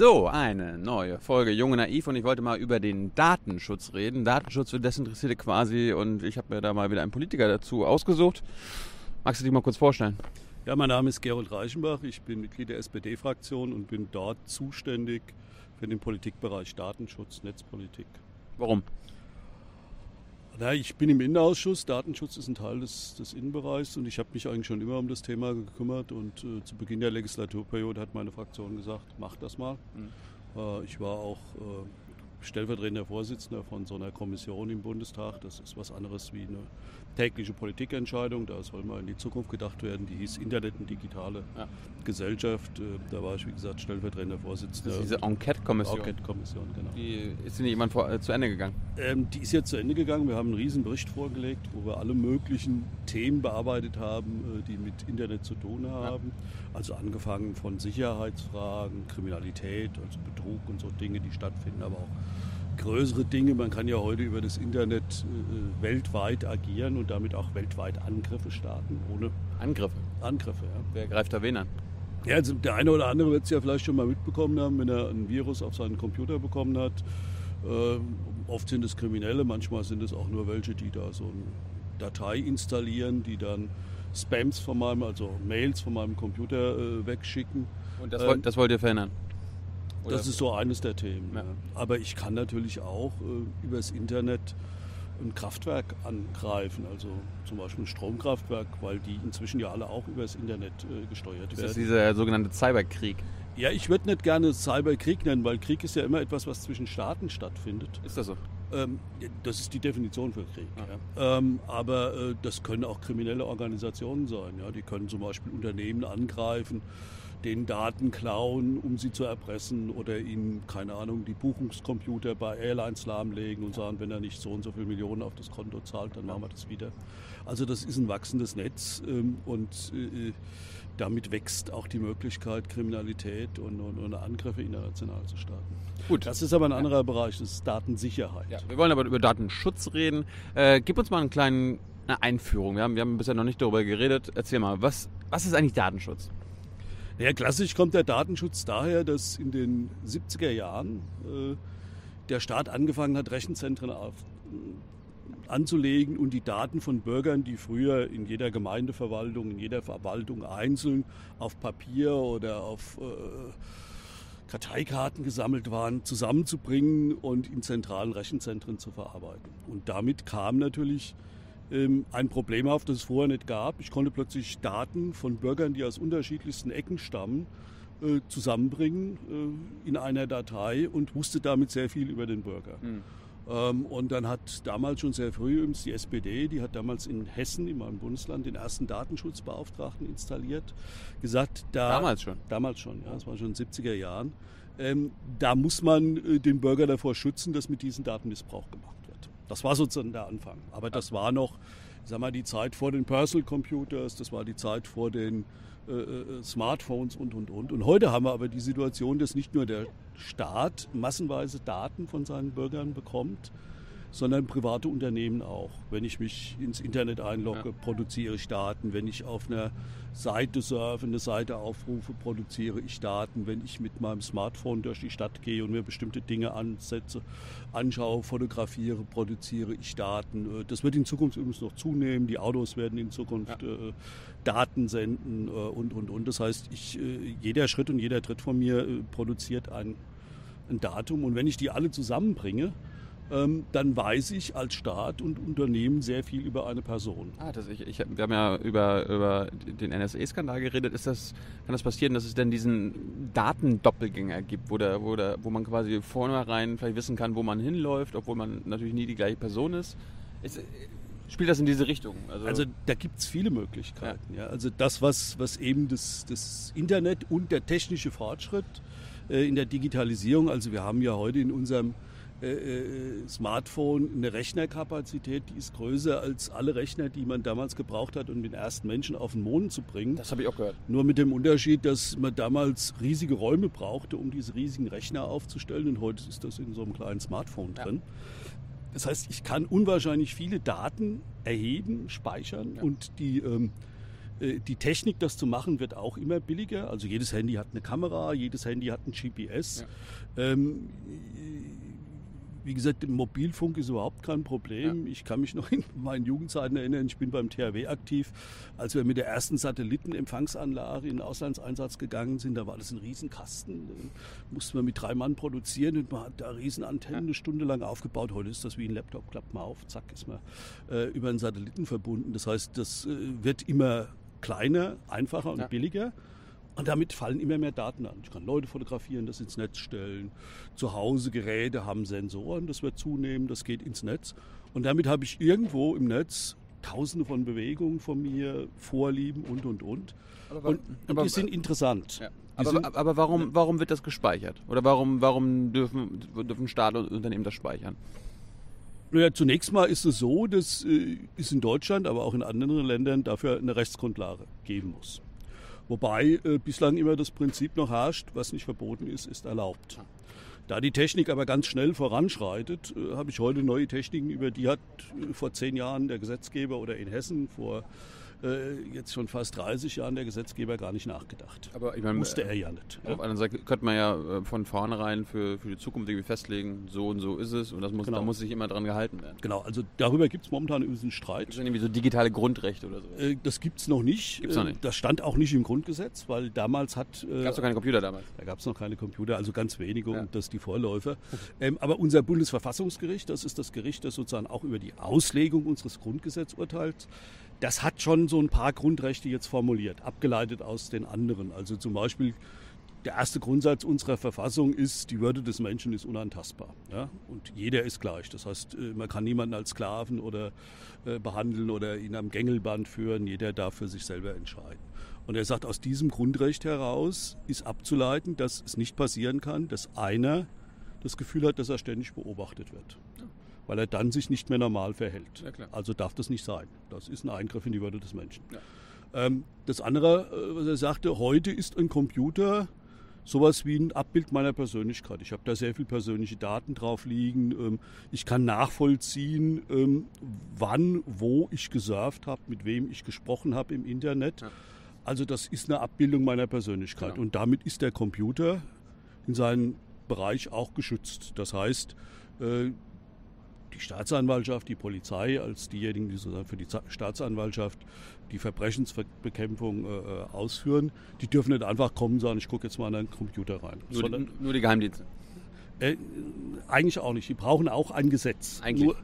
So, eine neue Folge Junge Naiv und ich wollte mal über den Datenschutz reden. Datenschutz für Desinteressierte quasi und ich habe mir da mal wieder einen Politiker dazu ausgesucht. Magst du dich mal kurz vorstellen? Ja, mein Name ist Gerold Reichenbach, ich bin Mitglied der SPD-Fraktion und bin dort zuständig für den Politikbereich Datenschutz, Netzpolitik. Warum? Na, ich bin im Innenausschuss, Datenschutz ist ein Teil des, des Innenbereichs und ich habe mich eigentlich schon immer um das Thema gekümmert und äh, zu Beginn der Legislaturperiode hat meine Fraktion gesagt, mach das mal. Mhm. Äh, ich war auch äh, stellvertretender Vorsitzender von so einer Kommission im Bundestag. Das ist was anderes wie eine tägliche Politikentscheidung. Da soll mal in die Zukunft gedacht werden. Die hieß Internet und digitale ja. Gesellschaft. Äh, da war ich, wie gesagt, stellvertretender Vorsitzender. Das ist diese Enquete-Kommission. Enquete-Kommission, genau. Die ist nicht jemand vor, äh, zu Ende gegangen? Ähm, die ist jetzt zu Ende gegangen. Wir haben einen riesen Bericht vorgelegt, wo wir alle möglichen Themen bearbeitet haben, äh, die mit Internet zu tun haben. Ja. Also angefangen von Sicherheitsfragen, Kriminalität, also Betrug und so Dinge, die stattfinden, aber auch größere Dinge. Man kann ja heute über das Internet äh, weltweit agieren und damit auch weltweit Angriffe starten. Ohne Angriffe? Angriffe, ja. Wer greift da wen an? Ja, also der eine oder andere wird es ja vielleicht schon mal mitbekommen haben, wenn er ein Virus auf seinen Computer bekommen hat. Äh, oft sind es Kriminelle, manchmal sind es auch nur welche, die da so eine Datei installieren, die dann Spams von meinem, also Mails von meinem Computer äh, wegschicken. Und das, ähm, das wollt ihr verhindern? Oder? Das ist so eines der Themen. Ja. Aber ich kann natürlich auch äh, übers Internet ein Kraftwerk angreifen, also zum Beispiel ein Stromkraftwerk, weil die inzwischen ja alle auch übers Internet äh, gesteuert das werden. Das ist dieser sogenannte Cyberkrieg. Ja, ich würde nicht gerne Cyberkrieg nennen, weil Krieg ist ja immer etwas, was zwischen Staaten stattfindet. Ist das so? Ähm, das ist die Definition für Krieg. Ja. Ähm, aber äh, das können auch kriminelle Organisationen sein. Ja? Die können zum Beispiel Unternehmen angreifen den Daten klauen, um sie zu erpressen oder ihnen, keine Ahnung, die Buchungscomputer bei Airlines lahmlegen und sagen, wenn er nicht so und so viele Millionen auf das Konto zahlt, dann machen wir das wieder. Also das ist ein wachsendes Netz ähm, und äh, damit wächst auch die Möglichkeit, Kriminalität und, und, und, Angriffe international zu starten. Gut. Das ist aber ein anderer ja. Bereich, das ist Datensicherheit. Ja, wir wollen aber über Datenschutz reden. Äh, gib uns mal einen kleinen, eine Einführung. Wir haben, wir haben bisher noch nicht darüber geredet. Erzähl mal, was, was ist eigentlich Datenschutz? Ja, klassisch kommt der Datenschutz daher, dass in den 70er Jahren äh, der Staat angefangen hat, Rechenzentren auf, äh, anzulegen und die Daten von Bürgern, die früher in jeder Gemeindeverwaltung, in jeder Verwaltung einzeln auf Papier oder auf äh, Karteikarten gesammelt waren, zusammenzubringen und in zentralen Rechenzentren zu verarbeiten. Und damit kam natürlich ein Problem auf, das es vorher nicht gab. Ich konnte plötzlich Daten von Bürgern, die aus unterschiedlichsten Ecken stammen, äh, zusammenbringen äh, in einer Datei und wusste damit sehr viel über den Bürger. Mhm. und dann hat damals schon sehr früh übrigens die SPD, die hat damals in Hessen, in meinem Bundesland, den ersten Datenschutzbeauftragten installiert, gesagt, da, damals schon. Damals schon, ja, das war schon in den 70er Jahren. Ähm, da muss man äh, den Bürger davor schützen, dass mit diesen Daten Missbrauch gemacht das war sozusagen der Anfang. Aber das war noch, sag mal, die Zeit vor den Personal Computers, das war die Zeit vor den äh, äh, Smartphones und, und, und. Und heute haben wir aber die Situation, dass nicht nur der Staat massenweise Daten von seinen Bürgern bekommt, sondern private Unternehmen auch. Wenn ich mich ins Internet einlogge, ja. produziere ich Daten. Wenn ich auf einer Seite surfe, eine Seite aufrufe, produziere ich Daten. Wenn ich mit meinem Smartphone durch die Stadt gehe und mir bestimmte Dinge ansetze, anschaue, fotografiere, produziere ich Daten. Äh, das wird in Zukunft übrigens noch zunehmen. Die Autos werden in Zukunft ja. äh, Daten senden äh, und, und, und. Das heißt, ich, äh, jeder Schritt und jeder Tritt von mir produziert ein, ein Datum. Und wenn ich die alle zusammenbringe, dann weiß ich als Staat und Unternehmen sehr viel über eine Person. Ah, das ich, ich, wir haben ja über, über den NSA-Skandal geredet. Ist das, kann das passieren, dass es denn diesen Datendoppelgänger gibt, wo, der, wo, der, wo man quasi vornherein vielleicht wissen kann, wo man hinläuft, obwohl man natürlich nie die gleiche Person ist? ist spielt das in diese Richtung? Also, also da gibt es viele Möglichkeiten. Ja. ja. Also das, was, was eben das, das Internet und der technische Fortschritt äh, in der Digitalisierung, also wir haben ja heute in unserem äh, äh, Smartphone eine Rechnerkapazität, die ist größer als alle Rechner, die man damals gebraucht hat, um den ersten Menschen auf den Mond zu bringen. Das habe ich auch gehört. Nur mit dem Unterschied, dass man damals riesige Räume brauchte, um diese riesigen Rechner aufzustellen. Und heute ist das in so einem kleinen Smartphone drin. Ja. Das heißt, ich kann unwahrscheinlich viele Daten erheben, speichern ja. und die ähm, Äh, die Technik, das zu machen, wird auch immer billiger. Also jedes Handy hat eine Kamera, jedes Handy hat ein GPS. Ja. Ähm, wie gesagt, Mobilfunk ist überhaupt kein Problem. Ja. Ich kann mich noch in meinen Jugendzeiten erinnern, ich bin beim THW aktiv. Als wir mit der ersten Satellitenempfangsanlage in den Auslandseinsatz gegangen sind, da war das ein Riesenkasten. Den mussten wir mit drei Mann produzieren und man hat da Riesenantennen ja. eine Stunde lang aufgebaut. Heute ist das wie ein Laptop, klappt mal auf, zack, ist man äh, über einen Satelliten verbunden. Das heißt, das äh, wird immer kleiner, einfacher und ja. billiger. Und damit fallen immer mehr Daten an. Ich kann Leute fotografieren, das ins Netz stellen. Zu Hause Geräte haben Sensoren, das wird zunehmen, das geht ins Netz. Und damit habe ich irgendwo im Netz tausende von Bewegungen von mir, Vorlieben und, und, und. Aber, und, aber, die sind interessant. Ja. Aber, sind, aber, warum, warum wird das gespeichert? Oder warum, warum dürfen, dürfen Staat und Unternehmen das speichern? Naja, zunächst mal ist es so, dass äh, es in Deutschland, aber auch in anderen Ländern dafür eine Rechtsgrundlage geben muss. Wobei äh, bislang immer das Prinzip noch herrscht, was nicht verboten ist, ist erlaubt. Da die Technik aber ganz schnell voranschreitet, äh, habe ich heute neue Techniken, über die hat äh, vor zehn Jahren der Gesetzgeber oder in Hessen vor äh, jetzt schon fast 30 Jahren der Gesetzgeber gar nicht nachgedacht. Aber ich meine, musste er ja nicht. Auf ja? einer Seite könnte man ja äh, von vornherein für, für die Zukunft irgendwie festlegen, so und so ist es und das muss, genau. da muss sich immer dran gehalten werden. Genau, also darüber gibt es momentan übrigens einen Streit. Das sind irgendwie so digitale Grundrechte oder so. Äh, das gibt es noch nicht. Gibt's noch nicht. Das stand auch nicht im Grundgesetz, weil damals hat. Äh, gab es noch keine Computer damals? Da gab es noch keine Computer, also ganz wenige ja. und das die Vorläufer. Ähm, aber unser Bundesverfassungsgericht, das ist das Gericht, das sozusagen auch über die Auslegung unseres Grundgesetzes urteilt, das hat schon so ein paar Grundrechte jetzt formuliert, abgeleitet aus den anderen. Also zum Beispiel der erste Grundsatz unserer Verfassung ist, die Würde des Menschen ist unantastbar. Ja? Und jeder ist gleich. Das heißt, äh, man kann niemanden als Sklaven oder äh, behandeln oder ihn am Gängelband führen. Jeder darf für sich selber entscheiden. Und er sagt, aus diesem Grundrecht heraus ist abzuleiten, dass es nicht passieren kann, dass einer das Gefühl hat, dass er ständig beobachtet wird. Weil er dann sich nicht mehr normal verhält. Also darf das nicht sein. Das ist ein Eingriff in die Würde des Menschen. Ja. Ähm, das andere, äh, was er sagte, heute ist ein Computer sowas wie ein Abbild meiner Persönlichkeit. Ich habe da sehr viel persönliche Daten drauf liegen. Ähm, ich kann nachvollziehen, ähm, wann, wo ich gesurft habe, mit wem ich gesprochen habe im Internet. Also das ist eine Abbildung meiner Persönlichkeit. Genau. Und damit ist der Computer in seinem Bereich auch geschützt. Das heißt, äh, die Staatsanwaltschaft, die Polizei als diejenigen, die sozusagen für die Staatsanwaltschaft die Verbrechensbekämpfung äh, äh, ausführen, die dürfen nicht einfach kommen und sagen, ich gucke jetzt mal in einen Computer rein. Nur, Sondern, die, nur die Geheimdienste? Äh, eigentlich auch nicht. Die brauchen auch ein Gesetz. Eigentlich? Nur,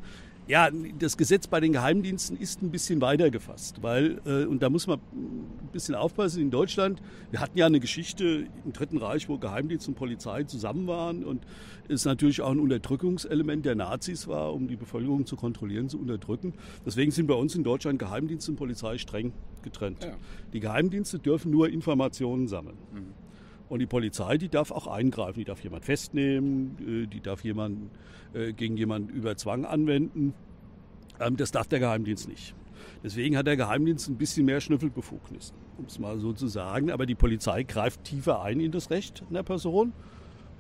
ja, das Gesetz bei den Geheimdiensten ist ein bisschen weiter gefasst, weil, äh, und da muss man ein bisschen aufpassen, in Deutschland, wir hatten ja eine Geschichte im Dritten Reich, wo Geheimdienst und Polizei zusammen waren und es natürlich auch ein Unterdrückungselement der Nazis war, um die Bevölkerung zu kontrollieren, zu unterdrücken. Deswegen sind bei uns in Deutschland Geheimdienst und Polizei streng getrennt. Ja. Die Geheimdienste dürfen nur Informationen sammeln. Mhm. Und die Polizei, die darf auch eingreifen. Die darf jemand festnehmen, äh, die darf jemanden äh, gegen jemanden über Zwang anwenden. Ähm, das darf der Geheimdienst nicht. Deswegen hat der Geheimdienst ein bisschen mehr Schnüffelbefugnis, um es mal so zu sagen. Aber die Polizei greift tiefer ein in das Recht einer Person.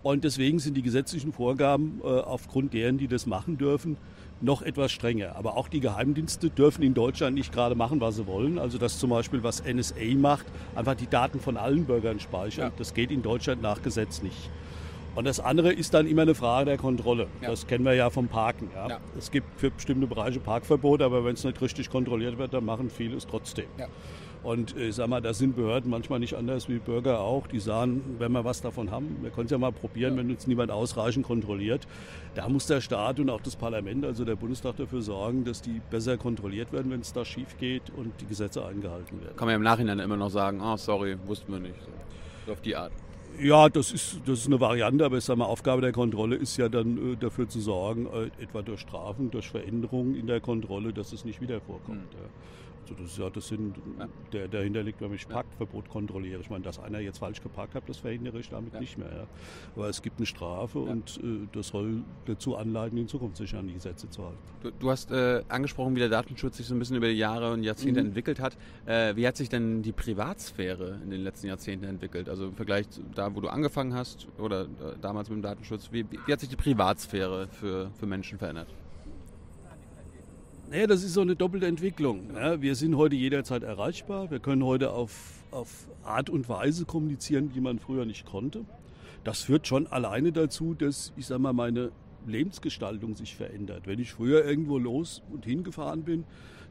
Und deswegen sind die gesetzlichen Vorgaben, äh, aufgrund deren die das machen dürfen, noch etwas strenger. Aber auch die Geheimdienste dürfen in Deutschland nicht gerade machen, was sie wollen. Also das zum Beispiel, was NSA macht, einfach die Daten von allen Bürgern speichern. Ja. Das geht in Deutschland nach Gesetz nicht. Und das andere ist dann immer eine Frage der Kontrolle. Ja. Das kennen wir ja vom Parken. Ja. Ja. Es gibt für bestimmte Bereiche Parkverbot, aber wenn es nicht richtig kontrolliert wird, dann machen viele es trotzdem. Und äh, ich sag mal, da sind Behörden manchmal nicht anders wie Bürger auch. Die sagen, wenn wir was davon haben, wir können es ja mal probieren, wenn uns niemand ausreichend kontrolliert. Da muss der Staat und auch das Parlament, also der Bundestag, dafür sorgen, dass die besser kontrolliert werden, wenn es da schief geht und die Gesetze eingehalten werden. Kann man ja im Nachhinein immer noch sagen, ah, oh, sorry, wussten wir nicht. So auf die Art. Ja, das ist, das ist eine Variante, aber ich sage mal, Aufgabe der Kontrolle ist ja dann äh, dafür zu sorgen, äh, etwa durch Strafen, durch Veränderungen in der Kontrolle, dass es nicht wieder vorkommt. Mhm. Ja. Also das ist ja das Sinn, der dahinter liegt, wenn ich Parkverbot kontrolliere. Ich meine, dass einer jetzt falsch geparkt hat, das verhindere ich damit nicht mehr. Ja. Aber es gibt eine Strafe und äh, das soll dazu anleiten, in Zukunft sich an die Gesetze zu halten. Du, du hast äh, angesprochen, wie der Datenschutz sich so ein bisschen über die Jahre und Jahrzehnte mhm. entwickelt hat. Äh, wie hat sich denn die Privatsphäre in den letzten Jahrzehnten entwickelt? Also im Vergleich zu da, wo du angefangen hast oder äh, damals mit dem Datenschutz, wie, wie hat sich die Privatsphäre für, für Menschen verändert? Naja, das ist so eine doppelte Entwicklung. Ja, wir sind heute jederzeit erreichbar. Wir können heute auf, auf Art und Weise kommunizieren, die man früher nicht konnte. Das führt schon alleine dazu, dass, ich sag mal, meine Lebensgestaltung sich verändert. Wenn ich früher irgendwo los und hingefahren bin,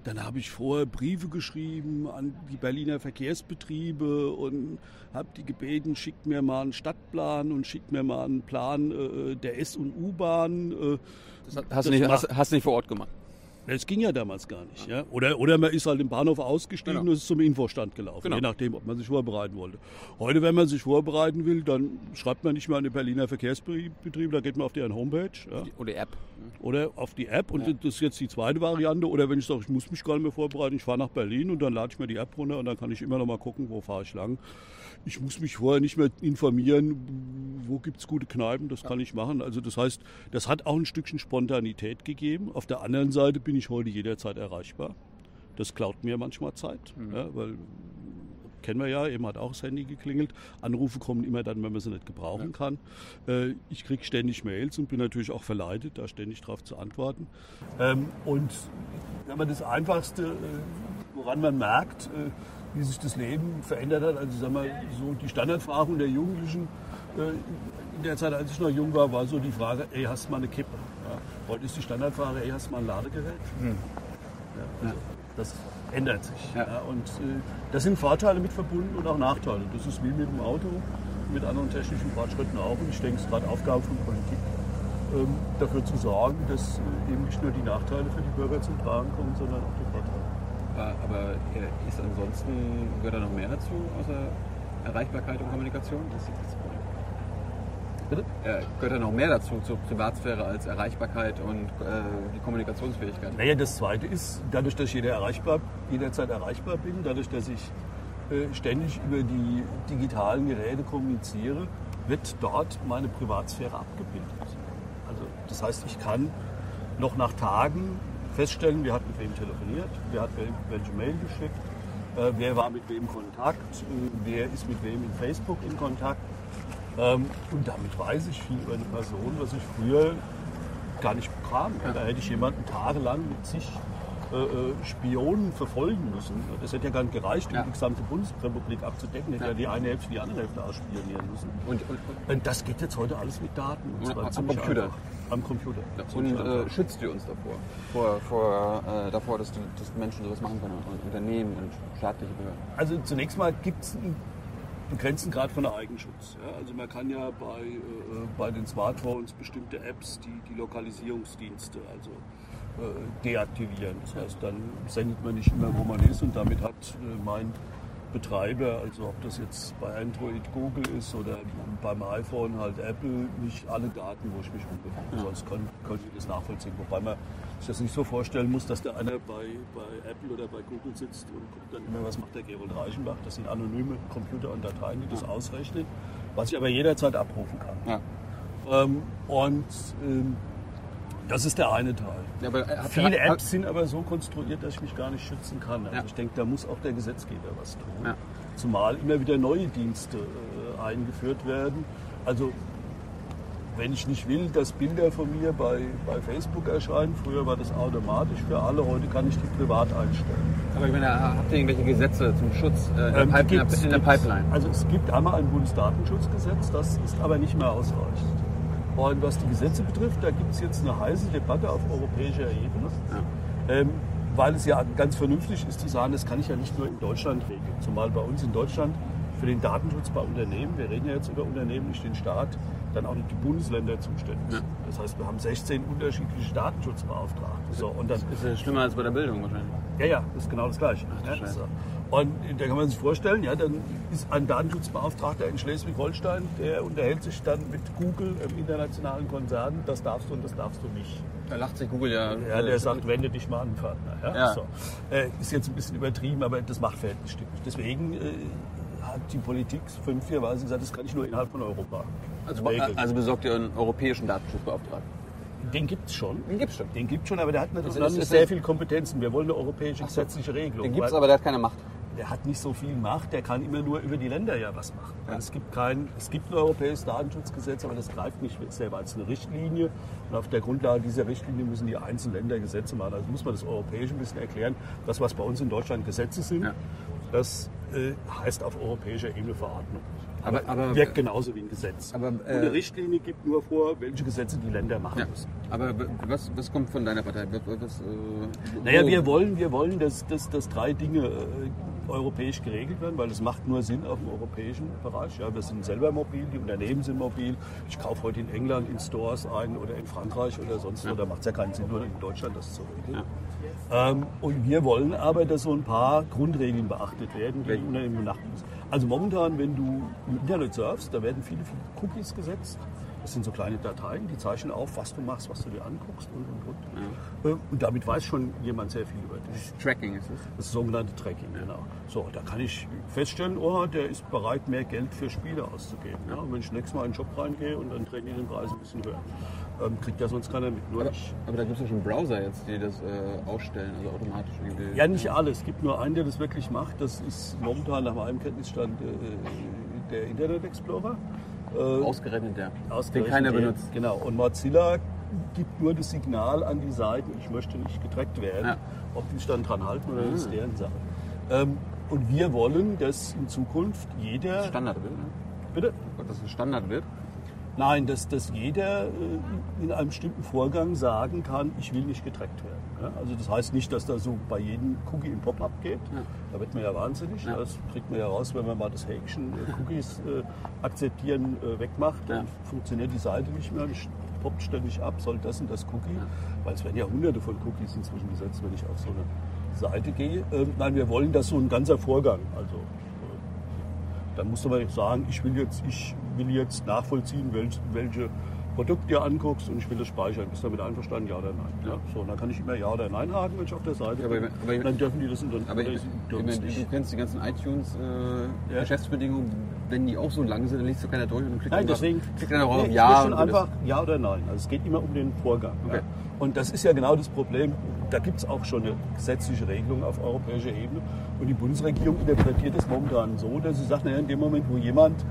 dann habe ich vorher Briefe geschrieben an die Berliner Verkehrsbetriebe und habe die gebeten, schickt mir mal einen Stadtplan und schickt mir mal einen Plan äh, der S- und U-Bahn. Äh, das hast, das du nicht, hast, hast, nicht vor Ort gemacht? Das ging ja damals gar nicht. Ja? Oder, oder man ist halt im Bahnhof ausgestiegen genau. und ist zum Infostand gelaufen, genau. je nachdem, ob man sich vorbereiten wollte. Heute, wenn man sich vorbereiten will, dann schreibt man nicht mehr an die Berliner Verkehrsbetriebe, da geht man auf deren Homepage. Ja? Oder App. Oder auf die App und ja. das ist jetzt die zweite Variante. Oder wenn ich sage, ich muss mich gar nicht mehr vorbereiten, ich fahre nach Berlin und dann lade ich mir die App runter und dann kann ich immer noch mal gucken, wo fahre ich lang. Ich muss mich vorher nicht mehr informieren, wo gibt es gute Kneipen, das kann ich machen. Also das heißt, das hat auch ein Stückchen Spontanität gegeben. Auf der anderen Seite bin ich heute jederzeit erreichbar. Das klaut mir manchmal Zeit, mhm. ja, weil kennen wir ja, eben hat auch das Handy geklingelt. Anrufe kommen immer dann, wenn man sie nicht gebrauchen ja. kann. Äh, ich kriege ständig Mails und bin natürlich auch verleitet, da ständig darauf zu antworten. Ähm, und aber das Einfachste, äh, woran man merkt, äh, wie sich das Leben verändert hat. Also sag mal, so die Standardfragen der Jugendlichen äh, in der Zeit, als ich noch jung war, war so die Frage, ey, hast du mal eine Kippe? Ja. Heute ist die Standardfrage, ey, hast du mal ein Ladegerät? Hm. Ja, also das ändert sich. Und äh, da sind Vorteile mit verbunden und auch Nachteile. Das ist wie mit dem Auto, mit anderen technischen Fortschritten auch. Und ich denke, es ist gerade Aufgabe von Politik, ähm, dafür zu sorgen, dass äh, eben nicht nur die Nachteile für die Bürger zum Tragen kommen, sondern auch die Vorteile. Aber ist ansonsten, gehört da noch mehr dazu, außer Erreichbarkeit und Kommunikation? Das ist. Bitte? Äh, gehört da noch mehr dazu, zur Privatsphäre als Erreichbarkeit und äh, die Kommunikationsfähigkeit? Naja, das Zweite ist, dadurch, dass ich jeder erreichbar, jederzeit erreichbar bin, dadurch, dass ich äh, ständig über die digitalen Geräte kommuniziere, wird dort meine Privatsphäre abgebildet. Also das heißt, ich kann noch nach Tagen feststellen, wer hat mit wem telefoniert, wer hat welche Mail geschickt, äh, wer war mit wem in Kontakt, äh, wer ist mit wem in Facebook in Kontakt. Ähm, und damit weiß ich viel über eine Person, was ich früher gar nicht bekam. Da hätte ich jemanden tagelang mit sich äh, äh, Spionen verfolgen müssen. Das hätte ja gar nicht gereicht, um ja. die gesamte Bundesrepublik abzudecken. Hätte ja. ja die eine Hälfte die andere Hälfte ausspionieren müssen. Und, und, und, das geht jetzt heute alles mit Daten. Und zwar am Computer. Einfach. Am Computer. Ja. Und äh, schützt ihr uns davor? Vor, vor, äh, davor, dass, dass, Menschen sowas machen können und Unternehmen und staatliche Behörden? Also zunächst mal gibt es einen begrenzten Grad von Eigenschutz. Ja, also man kann ja bei, äh, bei den Smartphones bestimmte Apps, die, die Lokalisierungsdienste, also äh, deaktivieren. Das heißt, dann sendet man nicht immer, wo man ist und damit hat äh, mein Betreiber, also ob das jetzt bei Android Google ist oder beim iPhone halt Apple, nicht alle Daten, wo ich mich rumbefinde. Ja. Sonst können, können die das nachvollziehen. Wobei man sich das nicht so vorstellen muss, dass der einer bei, bei Apple oder bei Google sitzt und guckt dann immer, was macht der Gerold Reichenbach. Das sind anonyme Computer und Dateien, die das ausrechnen, was ich aber jederzeit abrufen kann. Ja. Ähm, und ähm, das ist der eine Teil. Ja, Viele Apps sind aber so konstruiert, dass ich mich gar nicht schützen kann. Also ja. ich denke, da muss auch der Gesetzgeber was tun. Ja. Zumal immer wieder neue Dienste äh, eingeführt werden. Also wenn ich nicht will, dass Bilder von mir bei, bei Facebook erscheinen, früher war das automatisch für alle, heute kann ich die privat einstellen. Aber ich meine, habt ihr irgendwelche Gesetze zum Schutz äh, in, ähm, der in der Pipeline? Also es gibt einmal ein Bundesdatenschutzgesetz, das ist aber nicht mehr ausreichend. Und was die Gesetze betrifft, da gibt es jetzt eine heiße Debatte auf europäischer Ebene. Ja. Ähm, weil es ja ganz vernünftig ist zu sagen, das kann ich ja nicht nur in Deutschland regeln. Zumal bei uns in Deutschland für den Datenschutz bei Unternehmen, wir reden ja jetzt über Unternehmen, nicht den Staat, dann auch nicht die Bundesländer zuständig sind. Ja. Das heißt, wir haben 16 unterschiedliche Datenschutzbeauftragte. So, und dann, das ist ja schlimmer als bei der Bildung wahrscheinlich. Ja, ja, das ist genau das Gleiche. Ach, ja, so. Und da kann man sich vorstellen, ja, dann ist ein Datenschutzbeauftragter in Schleswig-Holstein, der unterhält sich dann mit Google, im internationalen Konzern, das darfst du und das darfst du nicht. Da lacht sich Google ja. Ja, der sagt, wende dich mal an, Partner. Ja? ja. So. Äh, ist jetzt ein bisschen übertrieben, aber das macht verhältnismäßig. Deswegen äh, hat die Politik fünfjährweise gesagt, das kann ich nur innerhalb von Europa. Also, also besorgt ihr einen europäischen Datenschutzbeauftragten? Den gibt es schon. Den gibt es schon. Den gibt schon, aber der hat natürlich nicht sehr viele Kompetenzen. Wir wollen eine europäische gesetzliche Regelung. Den gibt es, aber der hat keine Macht. Der hat nicht so viel Macht, der kann immer nur über die Länder ja was machen. Ja. Es, gibt kein, es gibt ein europäisches Datenschutzgesetz, aber das greift nicht selber als eine Richtlinie. Und auf der Grundlage dieser Richtlinie müssen die einzelnen Länder Gesetze machen. Also muss man das Europäische ein bisschen erklären. Das, was bei uns in Deutschland Gesetze sind, ja. das äh, heißt auf europäischer Ebene Verordnung. Aber, aber, wirkt genauso wie ein Gesetz. Aber, äh, eine Richtlinie gibt nur vor, welche Gesetze die Länder machen ja, müssen. Aber was, was kommt von deiner Partei? Was, äh, naja, wir wollen, wir wollen dass, dass, dass drei Dinge äh, europäisch geregelt werden, weil es macht nur Sinn auf dem europäischen Bereich. Ja, wir sind selber mobil, die Unternehmen sind mobil. Ich kaufe heute in England in Stores ein oder in Frankreich oder sonst wo. Ja. Da macht es ja keinen Sinn, nur in Deutschland das zu regeln. Ja. Ähm, und wir wollen aber, dass so ein paar Grundregeln beachtet werden, die? Unternehmen beachten müssen. Also momentan, wenn du im Internet surfst, da werden viele, viele Cookies gesetzt. Das sind so kleine Dateien, die zeichnen auf, was du machst, was du dir anguckst und und und. Ja. Äh, und damit weiß schon jemand sehr viel über dich. Tracking ist es? Das ist sogenannte Tracking, ja. genau. So, da kann ich feststellen, oh, der ist bereit, mehr Geld für Spiele auszugeben. Ja. Und wenn ich nächstes Mal in den Shop reingehe und dann drehen die den Preis ein bisschen höher ähm, kriegt ja sonst keiner mit. Aber, aber da gibt es ja schon Browser jetzt, die das äh, ausstellen, also automatisch irgendwie. Ja, nicht alle. Es gibt nur einen, der das wirklich macht. Das ist momentan nach meinem Kenntnisstand äh, der Internet Explorer. Äh, ausgerechnet der, ausgerechnet den keiner der, benutzt. Genau. Und Mozilla gibt nur das Signal an die Seiten, ich möchte nicht getrackt werden. Ja. Ob die sich dann dran halten oder mhm. ist deren Sache. Ähm, und wir wollen, dass in Zukunft jeder. Standard wird, ne? Bitte? Dass es Standard wird? Nein, dass, dass jeder äh, in einem bestimmten Vorgang sagen kann, ich will nicht getrackt werden. Also das heißt nicht, dass da so bei jedem Cookie ein Pop-up geht. Ja. Da wird man ja wahnsinnig. Ja. Das kriegt man ja raus, wenn man mal das Häkchen äh, Cookies äh, akzeptieren äh, wegmacht. Dann funktioniert die Seite nicht mehr. Ich poppt ständig ab, soll das und das Cookie. Weil es werden ja hunderte von Cookies inzwischen gesetzt, wenn ich auf so eine Seite gehe. Ähm, nein, wir wollen das so ein ganzer Vorgang. Also äh, dann muss man sagen, ich will jetzt, ich will jetzt nachvollziehen, welche, welche Produkte du anguckst und ich will das speichern. Bist du damit einverstanden, ja oder nein? Ja. So, und dann kann ich immer ja oder nein haken, wenn ich auf der Seite ja, aber, bin. Aber, dann dürfen die das und dann aber ich, du, du kennst die ganzen iTunes-Geschäftsbedingungen, äh, wenn die auch so lang sind, dann liest du keiner durch und klickt nein, deswegen, klickt dann auch auf Ja. Ich einfach ja oder nein. Also es geht immer um den Vorgang. Okay. Ja. Und das ist ja genau das Problem. Da gibt es auch schon eine gesetzliche Regelung auf europäischer Ebene. Und die Bundesregierung interpretiert es momentan so, dass sie sagt, naja, in dem Moment, wo jemand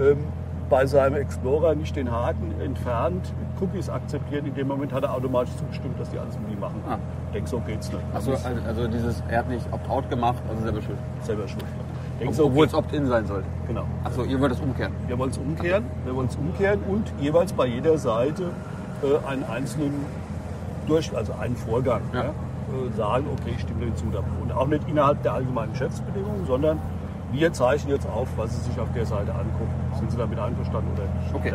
ähm, bei seinem Explorer nicht den Haken entfernt, Cookies akzeptieren. In dem Moment hat er automatisch zugestimmt, dass die alles mit ihm machen. Ah. Ich denke, so geht's nicht. Achso, also, also dieses, er hat nicht Opt-out gemacht, also selber schuld. Selber schuld. Denk, so, Obwohl es Opt-in sein soll. Genau. Achso, ihr wollt es umkehren. Wir wollen es umkehren. Wir wollen es umkehren und jeweils bei jeder Seite äh, einen einzelnen durch, also einen Vorgang. Ja. Ja, äh, sagen, okay, ich stimme dem zu. Und auch nicht innerhalb der allgemeinen Geschäftsbedingungen, sondern wir zeichnen jetzt auf, was Sie sich auf der Seite angucken. Sind Sie damit einverstanden oder nicht? Okay.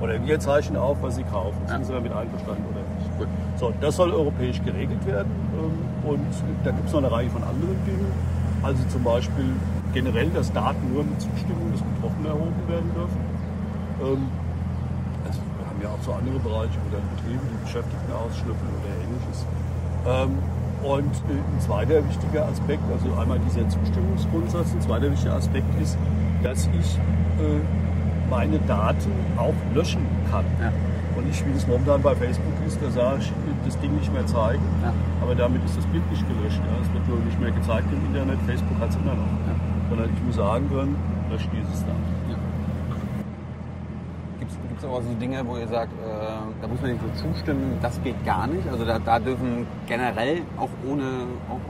Oder wir zeichnen auf, was Sie kaufen. Sind. Sie damit einverstanden oder nicht? Gut. So, das soll europäisch geregelt werden. Ähm, und da gibt es noch eine Reihe von anderen Dingen. Also zum Beispiel generell, dass Daten nur mit Zustimmung des Betroffenen erhoben werden dürfen. Ähm, also wir haben ja auch so andere Bereiche, wo dann Betriebe die Beschäftigten ausschnüffeln oder ähnliches. Und äh, ein zweiter wichtiger Aspekt, also einmal dieser Zustimmungsgrundsatz, ein zweiter wichtiger Aspekt ist, dass ich äh, meine Daten auch löschen kann. Ja. Und nicht, wie das momentan bei Facebook ist, da sage ich, das Ding nicht mehr zeigen, ja. aber damit ist das Bild nicht gelöscht. Ja. Es wird nur nicht mehr gezeigt im Internet, Facebook hat es immer noch. Sondern ich muss sagen können, löscht dieses dann es aber so Dinge, wo ihr sagt, äh, da muss man nicht so zustimmen, das geht gar nicht. Also da, da dürfen generell auch ohne, auch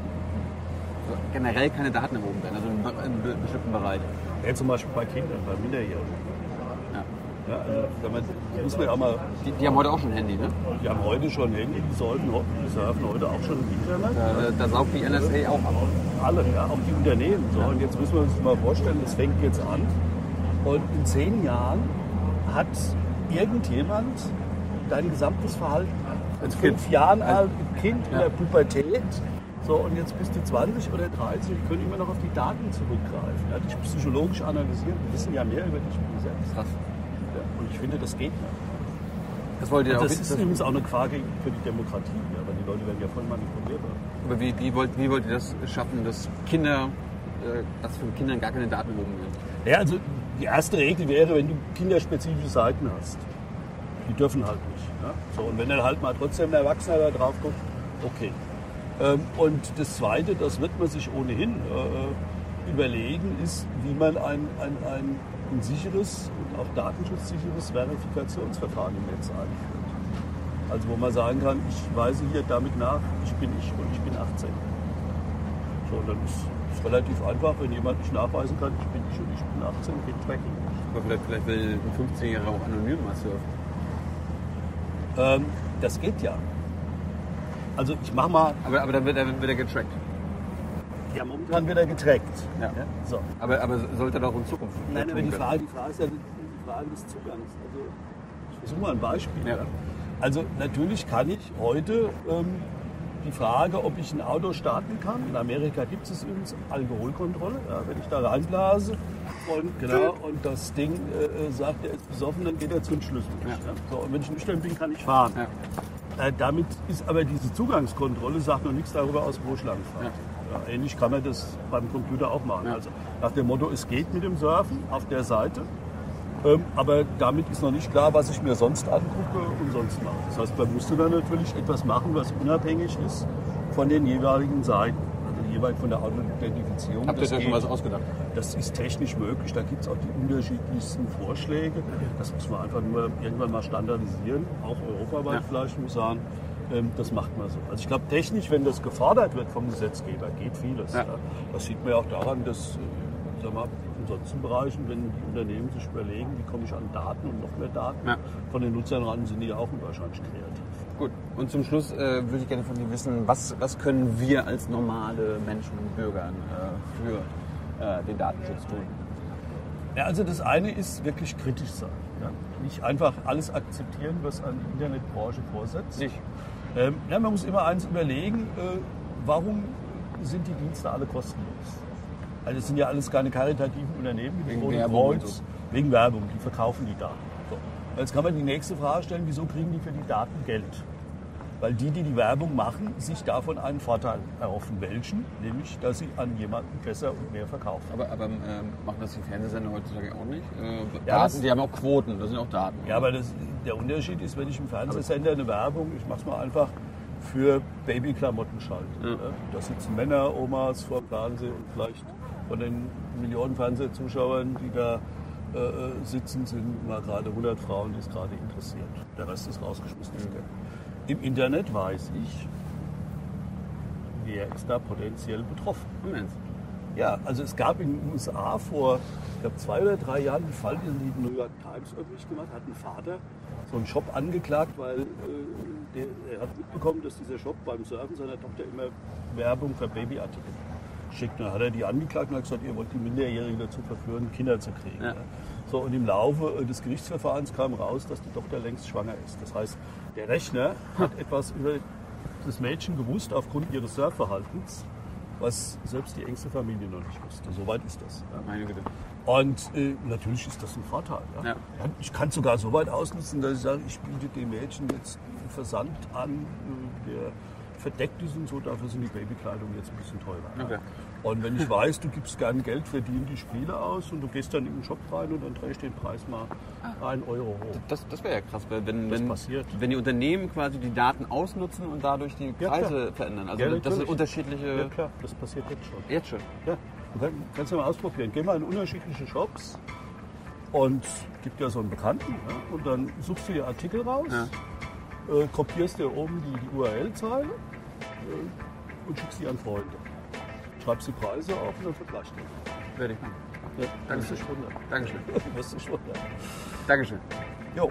generell keine Daten erhoben werden, also in, einem bestimmten Bereich. Ja, zum Beispiel bei Kindern, bei Minderjährigen. Ja. Also, damit muss man ja mal die, die, haben heute auch schon Handy, ne? Die haben heute schon Handy, die, sollten, die surfen heute auch schon im Internet. Da, da saugt die NSA auch ab. Alle, ja, auch die Unternehmen. So. Ja. Und jetzt müssen wir uns mal vorstellen, das fängt jetzt an. Und in zehn Jahren hat irgendjemand dein gesamtes Verhalten. Als fünf Jahren alt Kind in der Pubertät. So, und jetzt bist du 20 oder 30 und können immer noch auf die Daten zurückgreifen. Ja, dich psychologisch analysieren. Wir wissen ja mehr über dich selbst. Krass. Ja, und ich finde, das geht nicht. Das, wollt ihr das ist übrigens auch eine Frage für die Demokratie, ja, weil die Leute werden ja voll manipuliert. Aber wie, wie, wollt, wie wollt ihr das schaffen, dass Kinder, äh, dass von Kindern gar keine Daten erhoben werden? Ja, also die erste Regel wäre, wenn du kinderspezifische Seiten hast. Die dürfen halt nicht. Ja? So, und wenn dann halt mal trotzdem ein Erwachsener da drauf guckt, okay. Ähm, und das Zweite, das wird man sich ohnehin äh, überlegen, ist, wie man ein, ein, ein, ein sicheres und auch datenschutzsicheres Verifikationsverfahren im Netz einführt. Also wo man sagen kann, ich weise hier damit nach, ich bin ich und ich bin 18. So, dann ist es relativ einfach, wenn jemand nicht nachweisen kann, ich bin ich und ich bin 18, geht Tracking. Aber vielleicht, vielleicht will ein 15-Jähriger auch anonym mal surfen. Ähm, das geht ja. Also ich mach mal, Aber, aber dann wird er, wird er getrackt. ja, momentan wird er getrackt. Ja. So. Aber, aber sollte er doch in Zukunft. Nein, aber die. Frage, die Frage ist ja die Frage des Zugangs. Also, ich versuche mal ein Beispiel. Ja. Also natürlich kann ich heute ähm, die Frage, ob ich ein Auto starten kann. In Amerika gibt es übrigens Alkoholkontrolle. Ja, wenn ich da reinblase und, genau, und das Ding äh, äh, sagt, er ist besoffen, dann geht er zum Schlüssel. Ja. So, und wenn ich nüchtern bin, kann ich fahren. Ja. Äh, damit ist aber diese Zugangskontrolle, sagt noch nichts darüber aus, wo ich lang fahre. Ja, ähnlich kann man das beim Computer auch machen. Also nach dem Motto, es geht mit dem Surfen auf der Seite. Ähm, aber damit ist noch nicht klar, was ich mir sonst angucke und sonst mache. Das heißt, man müsste dann natürlich etwas machen, was unabhängig ist von den jeweiligen Seiten. Also jeweils von der Autoidentifizierung. Habt ihr da schon was ausgedacht? Das ist technisch möglich. Da gibt es auch die unterschiedlichsten Vorschläge. Das muss man einfach nur irgendwann mal standardisieren, auch europaweit Ja. vielleicht, muss ich sagen. Ähm, Das macht man so. Also ich glaube, technisch, wenn das gefordert wird vom Gesetzgeber, geht vieles. Ja. Ja. Das sieht man ja auch daran, dass äh, sag mal, in sonstigen Bereichen, wenn die Unternehmen sich überlegen, wie komme ich an Daten und noch mehr Daten Ja. von den Nutzern ran, sind die ja auch unwahrscheinlich kreativ. Gut. Und zum Schluss äh, würde ich gerne von dir wissen, was, was können wir als normale Menschen und Bürger äh, für äh, den Datenschutz tun? Ja, also das eine ist wirklich kritisch sein. Ja? Nicht einfach alles akzeptieren, was an die Internetbranche vorsetzt. Nicht. Ähm, ja, man muss immer eins überlegen, äh, warum sind die Dienste alle kostenlos? Also es sind ja alles keine karitativen Unternehmen, wie Wegen das Werbung Kreuz, so. wegen Werbung, die verkaufen die Daten. So. Jetzt kann man die nächste Frage stellen, wieso kriegen die für die Daten Geld? Weil die, die die Werbung machen, sich davon einen Vorteil erhoffen. Welchen? Nämlich, dass sie an jemanden besser und mehr verkaufen. Aber, aber ähm, machen das die Fernsehsender heutzutage auch nicht? Äh, Ja, Daten, das- die haben auch Quoten, das sind auch Daten. Ja, aber das, der Unterschied ist, wenn ich im Fernsehsender eine Werbung, ich mach's mal einfach, für Babyklamotten schalte. Ja. Ja. Da sitzen Männer, Omas vor dem Fernsehen und vielleicht von den Millionen Fernsehzuschauern, die da äh, sitzen, sind mal gerade 100 Frauen, die es gerade interessiert. Der Rest ist rausgeschmissenes Geld. Im Internet weiß ich, wer ist da potenziell betroffen. Ernst? Ja, also es gab in den USA vor, ich glaube, zwei oder drei Jahren einen Fall, den die New York Times öffentlich gemacht hat. Ein Vater so einen Shop angeklagt, weil äh, der, er hat mitbekommen, dass dieser Shop beim Surfen seiner Tochter immer Werbung für Babyartikel schickt. Dann hat er die angeklagt und hat gesagt, ihr wollt die Minderjährigen dazu verführen, Kinder zu kriegen. Ja. So, und im Laufe äh, des Gerichtsverfahrens kam raus, dass die Tochter längst schwanger ist. Das heißt, der Rechner hat etwas über das Mädchen gewusst aufgrund ihres Surfverhaltens, was selbst die engste Familie noch nicht wusste. Soweit ist das. Ja. Meine Güte. Und äh, natürlich ist das ein Vorteil. Ja? Ja. Ich kann sogar so weit ausnutzen, dass ich sage, ich biete dem Mädchen jetzt einen Versand an, äh, der verdeckt ist und so, dafür sind die Babykleidung jetzt ein bisschen teurer. ja. Okay. Und wenn ich weiß, du gibst gern Geld für die, und die Spiele aus und du gehst dann in den Shop rein und dann drehe ich den Preis mal einen Euro hoch. Das, das wäre ja krass, weil wenn, wenn, passiert. wenn die Unternehmen quasi die Daten ausnutzen und dadurch die Ja, Preise klar. verändern. Also Ja, das sind unterschiedliche. Ja klar, das passiert jetzt schon. Jetzt schon. Ja, du kann, kannst ja mal ausprobieren. Geh mal in unterschiedliche Shops und gib dir so einen Bekannten ja, und dann suchst du dir Artikel raus, äh, kopierst dir oben die, die URL-Zeile und schickst die an Freunde. Schreibst die Preise auf und dann vergleichst du. Werde ich machen. Ja, Danke. wirst dich wundern. Dankeschön. Wirst wundern. Dankeschön. Jo,